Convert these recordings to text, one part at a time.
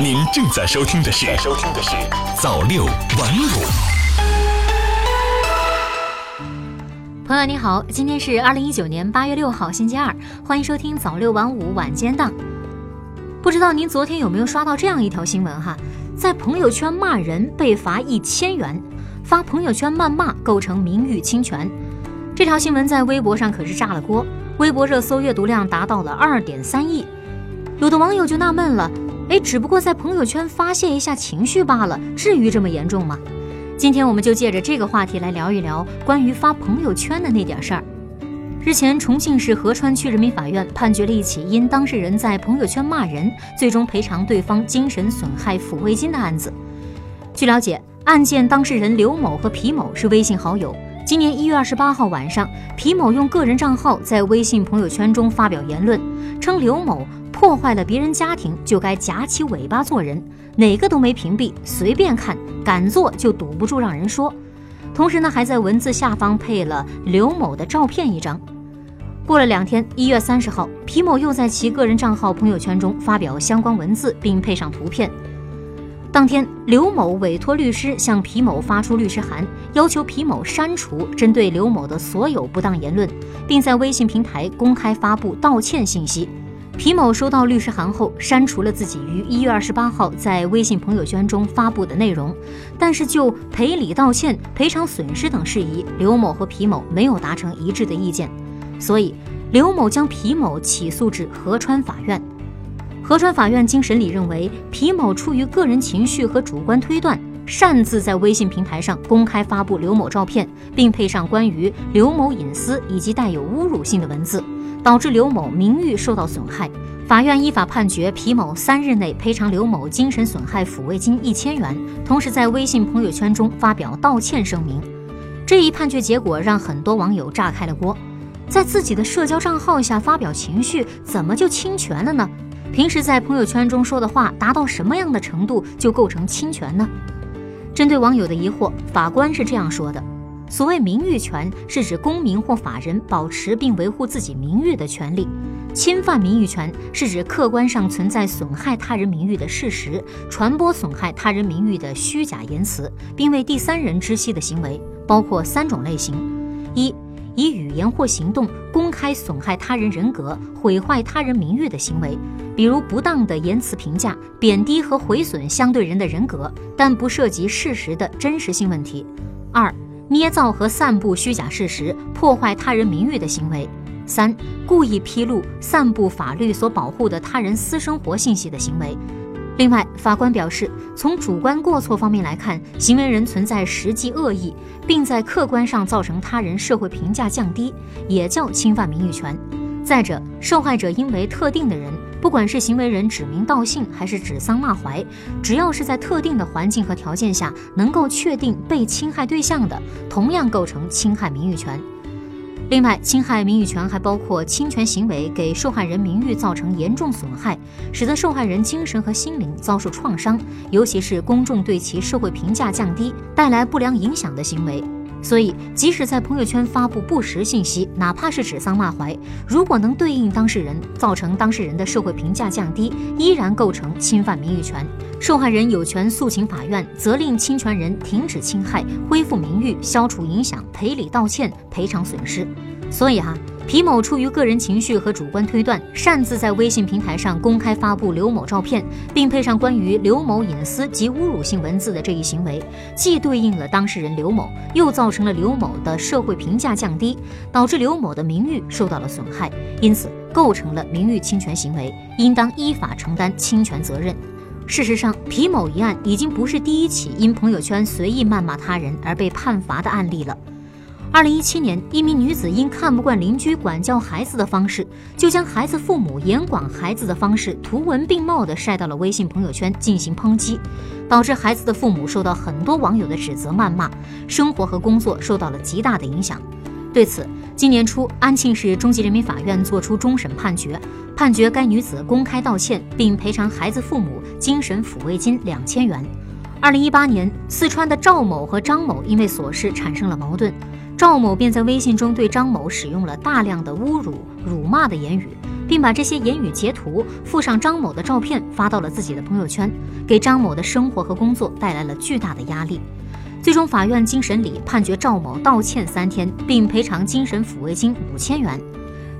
您正在收听的是《收听的是早六晚五》。朋友你好，今天是二零一九年八月六号星期二，欢迎收听早六晚五晚间档。不知道您昨天有没有刷到这样一条新闻哈？在朋友圈骂人被罚一千元，发朋友圈谩骂构成名誉侵权。这条新闻在微博上可是炸了锅，微博热搜阅读量达到了二点三亿。有的网友就纳闷了，哎，只不过在朋友圈发泄一下情绪罢了，至于这么严重吗？今天我们就借着这个话题来聊一聊关于发朋友圈的那点事儿。日前，重庆市合川区人民法院判决了一起因当事人在朋友圈骂人，最终赔偿对方精神损害抚慰金的案子。据了解，案件当事人刘某和皮某是微信好友。今年一月二十八号晚上，皮某用个人账号在微信朋友圈中发表言论，称刘某破坏了别人家庭就该夹起尾巴做人，哪个都没屏蔽，随便看，敢做就堵不住让人说。同时呢，还在文字下方配了刘某的照片一张。过了两天，一月三十号，皮某又在其个人账号朋友圈中发表相关文字，并配上图片。当天，刘某委托律师向皮某发出律师函，要求皮某删除针对刘某的所有不当言论，并在微信平台公开发布道歉信息。皮某收到律师函后，删除了自己于一月二十八号在微信朋友圈中发布的内容，但是就赔礼道歉、赔偿损失等事宜，刘某和皮某没有达成一致的意见。所以，刘某将皮某起诉至合川法院。合川法院经审理认为，皮某出于个人情绪和主观推断，擅自在微信平台上公开发布刘某照片，并配上关于刘某隐私以及带有侮辱性的文字，导致刘某名誉受到损害。法院依法判决皮某三日内赔偿刘某精神损害抚慰金一千元，同时在微信朋友圈中发表道歉声明。这一判决结果让很多网友炸开了锅。在自己的社交账号下发表情绪，怎么就侵权了呢？平时在朋友圈中说的话，达到什么样的程度就构成侵权呢？针对网友的疑惑，法官是这样说的：所谓名誉权，是指公民或法人保持并维护自己名誉的权利；侵犯名誉权，是指客观上存在损害他人名誉的事实，传播损害他人名誉的虚假言辞，并为第三人知悉的行为，包括三种类型：以语言或行动公开损害他人人格、毁坏他人名誉的行为，比如不当的言辞评价、贬低和毁损相对人的人格，但不涉及事实的真实性问题；二、捏造和散布虚假事实、破坏他人名誉的行为；三、故意披露、散布法律所保护的他人私生活信息的行为。另外，法官表示，从主观过错方面来看，行为人存在实际恶意，并在客观上造成他人社会评价降低，也叫侵犯名誉权。再者，受害者因为特定的人，不管是行为人指名道姓还是指桑骂槐，只要是在特定的环境和条件下能够确定被侵害对象的，同样构成侵害名誉权。另外，侵害名誉权还包括侵权行为给受害人名誉造成严重损害，使得受害人精神和心灵遭受创伤，尤其是公众对其社会评价降低，带来不良影响的行为。所以，即使在朋友圈发布不实信息，哪怕是指桑骂槐，如果能对应当事人，造成当事人的社会评价降低，依然构成侵犯名誉权。受害人有权诉请法院，责令侵权人停止侵害、恢复名誉、消除影响、赔礼道歉、赔偿损失。所以哈，皮某出于个人情绪和主观推断，擅自在微信平台上公开发布刘某照片，并配上关于刘某隐私及侮辱性文字的这一行为，既对应了当事人刘某，又造成了刘某的社会评价降低，导致刘某的名誉受到了损害，因此构成了名誉侵权行为，应当依法承担侵权责任。事实上，皮某一案已经不是第一起因朋友圈随意谩骂他人而被判罚的案例了。二零一七年，一名女子因看不惯邻居管教孩子的方式，就将孩子父母严管孩子的方式图文并茂地晒到了微信朋友圈进行抨击，导致孩子的父母受到很多网友的指责谩骂，生活和工作受到了极大的影响。对此，今年初，安庆市中级人民法院作出终审判决。判决该女子公开道歉，并赔偿孩子父母精神抚慰金两千元。二零一八年，四川的赵某和张某因为琐事产生了矛盾，赵某便在微信中对张某使用了大量的侮辱、辱骂的言语。并把这些言语截图附上张某的照片发到了自己的朋友圈，给张某的生活和工作带来了巨大的压力。最终，法院经审理判决赵某道歉三天，并赔偿精神抚慰金五千元。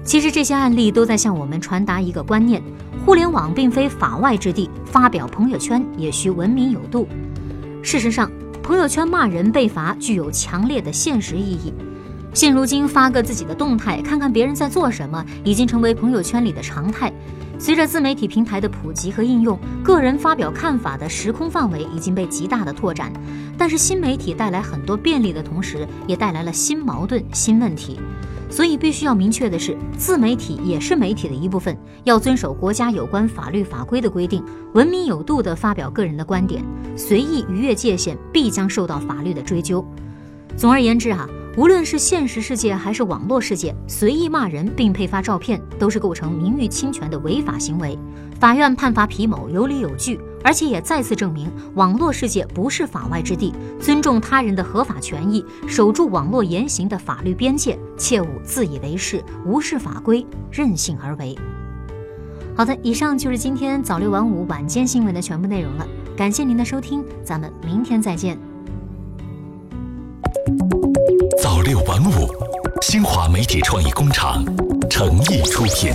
其实这些案例都在向我们传达一个观念：互联网并非法外之地，发表朋友圈也需文明有度。事实上，朋友圈骂人被罚具有强烈的现实意义。现如今发个自己的动态，看看别人在做什么，已经成为朋友圈里的常态。随着自媒体平台的普及和应用，个人发表看法的时空范围已经被极大的拓展。但是新媒体带来很多便利的同时，也带来了新矛盾、新问题。所以必须要明确的是，自媒体也是媒体的一部分，要遵守国家有关法律法规的规定，文明有度地发表个人的观点，随意逾越界限必将受到法律的追究。总而言之啊。无论是现实世界还是网络世界，随意骂人并配发照片，都是构成名誉侵权的违法行为。法院判罚皮某有理有据，而且也再次证明网络世界不是法外之地。尊重他人的合法权益，守住网络言行的法律边界，切勿自以为是，无视法规，任性而为。好的，以上就是今天早六晚五晚间新闻的全部内容了。感谢您的收听，咱们明天再见。早六晚五，新华媒体创意工厂诚意出品。